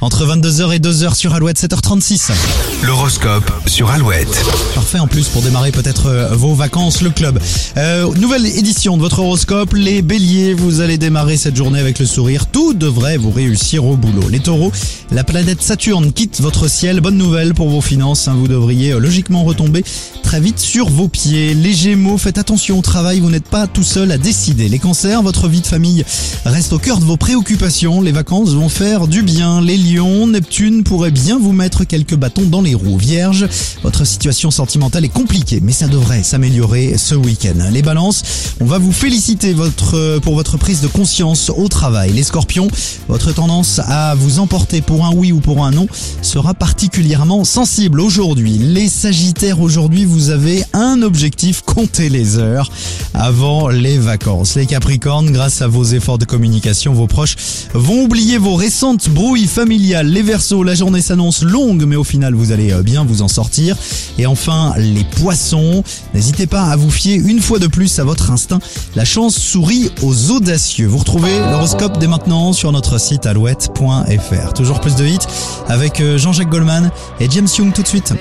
Entre 22h et 2h sur Alouette, 7h36. L'horoscope sur Alouette. Parfait en plus pour démarrer peut-être euh, vos vacances, le club. Euh, nouvelle édition de votre horoscope, les béliers, vous allez démarrer cette journée avec le sourire, tout devrait vous réussir au boulot. Les taureaux, la planète Saturne quitte votre ciel, bonne nouvelle pour vos finances, hein, vous devriez euh, logiquement retomber très vite sur vos pieds. Les gémeaux, faites attention au travail, vous n'êtes pas tout seul à décider. Les cancers, votre vie de famille reste au cœur de vos préoccupations, les vacances vont faire du bien. Les lions, Neptune pourrait bien vous mettre quelques bâtons dans les roues. Vierge, votre situation sentimentale est compliquée, mais ça devrait s'améliorer ce week-end. Les balances, on va vous féliciter pour votre prise de conscience au travail. Les scorpions, votre tendance à vous emporter pour un oui ou pour un non sera particulièrement sensible aujourd'hui. Les sagittaires, aujourd'hui, vous avez un objectif, compter les heures avant les vacances. Les capricornes, grâce à vos efforts de communication, vos proches vont oublier vos récentes brouilles familiales. Les versos, la journée s'annonce longue, mais au final, vous allez euh, bien vous en sortir. Et enfin, les poissons, n'hésitez pas à vous fier une fois de plus à votre instinct. La chance sourit aux audacieux. Vous retrouvez l'horoscope dès maintenant sur notre site alouette.fr. Toujours plus de hits avec euh, Jean-Jacques Goldman et James Young tout de suite.